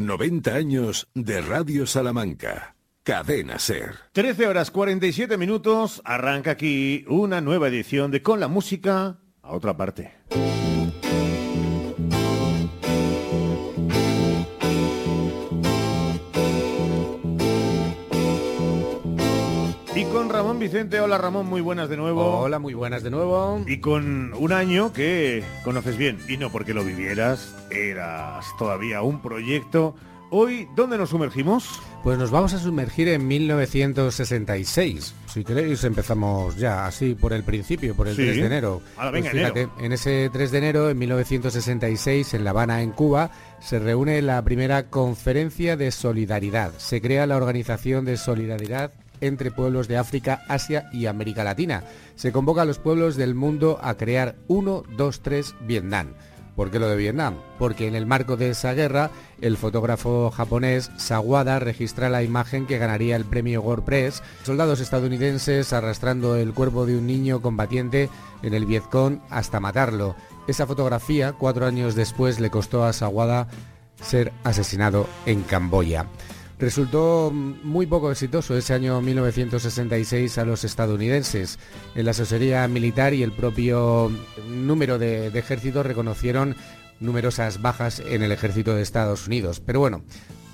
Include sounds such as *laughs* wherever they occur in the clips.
90 años de Radio Salamanca. Cadena Ser. 13 horas 47 minutos. Arranca aquí una nueva edición de Con la Música a otra parte. Y con Ramón Vicente, hola Ramón, muy buenas de nuevo. Hola, muy buenas de nuevo. Y con un año que conoces bien, y no porque lo vivieras, eras todavía un proyecto. Hoy, ¿dónde nos sumergimos? Pues nos vamos a sumergir en 1966. Si queréis empezamos ya, así por el principio, por el Sí. 3 de enero. Ahora, Pues venga, fíjate, enero. en ese 3 de enero, en 1966, en La Habana, en Cuba, se reúne la primera conferencia de solidaridad. Se crea la Organización de Solidaridad entre pueblos de África, Asia y América Latina. Se convoca a los pueblos del mundo a crear 1, 2, 3 Vietnam. ¿Por qué lo de Vietnam? Porque en el marco de esa guerra, el fotógrafo japonés Sawada registra la imagen que ganaría el premio WordPress, soldados estadounidenses arrastrando el cuerpo de un niño combatiente en el Vietcong hasta matarlo. Esa fotografía, cuatro años después, le costó a Sawada ser asesinado en Camboya. Resultó muy poco exitoso ese año 1966 a los estadounidenses. En la asesoría militar y el propio número de, de ejércitos reconocieron numerosas bajas en el ejército de Estados Unidos. Pero bueno,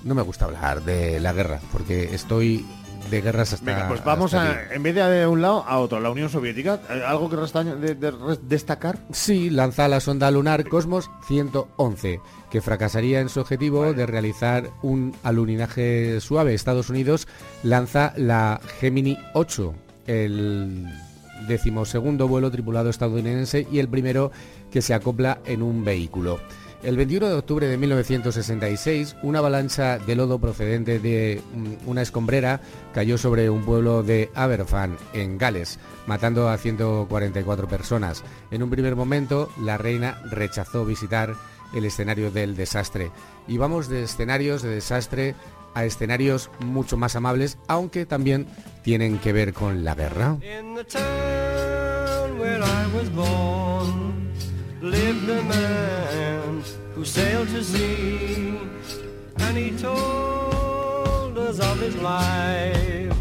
no me gusta hablar de la guerra, porque estoy de guerras hasta... Venga, pues vamos hasta a, en vez de de un lado, a otro, la Unión Soviética. Eh, ¿Algo que resta de- de- de- destacar? Sí, lanza la sonda lunar Cosmos 111, que fracasaría en su objetivo de realizar un aluninaje suave. Estados Unidos lanza la Gemini 8, el decimosegundo vuelo tripulado estadounidense y el primero que se acopla en un vehículo. El 21 de octubre de 1966, una avalancha de lodo procedente de mm, una escombrera cayó sobre un pueblo de Aberfan, en Gales, matando a 144 personas. En un primer momento, la reina rechazó visitar el escenario del desastre. Y vamos de escenarios de desastre a escenarios mucho más amables, aunque también tienen que ver con la guerra. Who sailed to sea and he told us of his life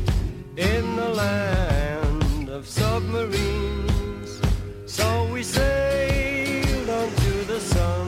in the land of submarines. So we sailed on to the sun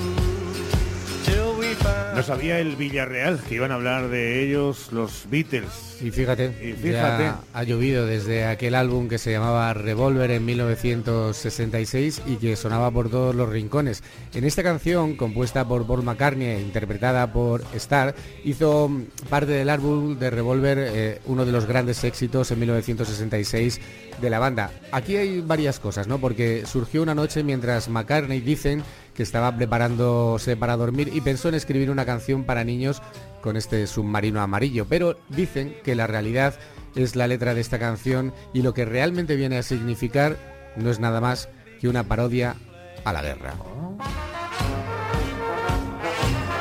No sabía el Villarreal que iban a hablar de ellos los Beatles. Y fíjate, Y fíjate. ya ha llovido desde aquel álbum que se llamaba Revolver en 1966 y que sonaba por todos los rincones. En esta canción, compuesta por Paul McCartney e interpretada por Star, hizo parte del álbum de Revolver, eh, uno de los grandes éxitos en 1966 de la banda. Aquí hay varias cosas, ¿no? Porque surgió una noche mientras McCartney dicen que estaba preparándose para dormir y pensó en escribir una canción para niños con este submarino amarillo, pero dicen que la realidad es la letra de esta canción y lo que realmente viene a significar no es nada más que una parodia a la guerra.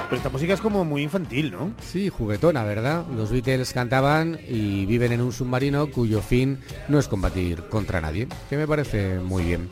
Pero esta música es como muy infantil, ¿no? Sí, juguetona, ¿verdad? Los Beatles cantaban y viven en un submarino cuyo fin no es combatir contra nadie, que me parece muy bien.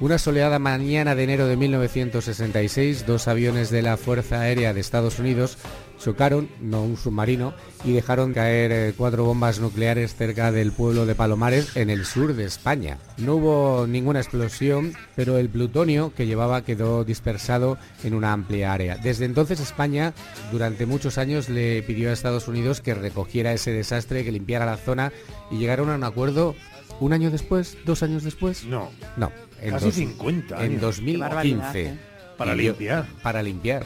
Una soleada mañana de enero de 1966, dos aviones de la Fuerza Aérea de Estados Unidos chocaron, no un submarino, y dejaron caer eh, cuatro bombas nucleares cerca del pueblo de Palomares, en el sur de España. No hubo ninguna explosión, pero el plutonio que llevaba quedó dispersado en una amplia área. Desde entonces España, durante muchos años, le pidió a Estados Unidos que recogiera ese desastre, que limpiara la zona, y llegaron a un acuerdo un año después, dos años después. No. No, en, Casi 50 en años. 2015. Qué barbaridad, Para yo- limpiar. Para limpiar,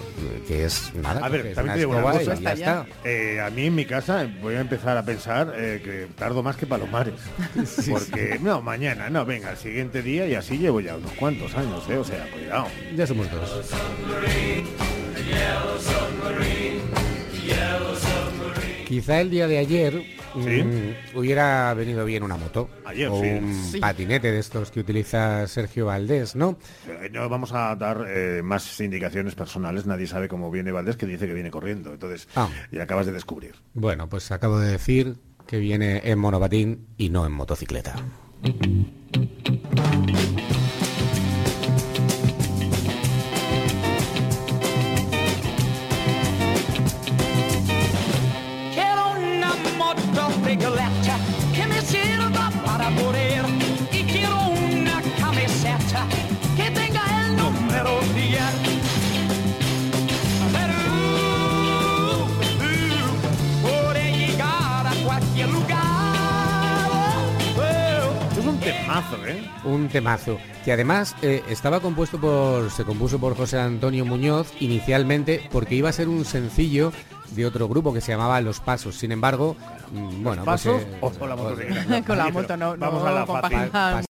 que es nada. A ver, también te digo una cosa. y ya está. Eh, a mí en mi casa voy a empezar a pensar eh, que tardo más que Palomares. *laughs* Porque, no, mañana, no, venga, el siguiente día y así llevo ya unos cuantos años, ¿eh? O sea, cuidado. Ya somos dos. Quizá el día de ayer Sí. mm, hubiera venido bien una moto Ayer, o sí. un Sí. patinete de estos que utiliza Sergio Valdés, ¿no? No vamos a dar eh, más indicaciones personales, nadie sabe cómo viene Valdés, que dice que viene corriendo. Entonces, Ah. y acabas de descubrir. Bueno, pues acabo de decir que viene en monopatín y no en motocicleta. Temazo, ¿eh? Un temazo que además eh, estaba compuesto por, se compuso por José Antonio Muñoz inicialmente porque iba a ser un sencillo de otro grupo que se llamaba Los Pasos. Sin embargo, mm, bueno, pues, ¿Pasos eh, o *laughs* con la? Con moto no, Vamos no a la fácil. compagina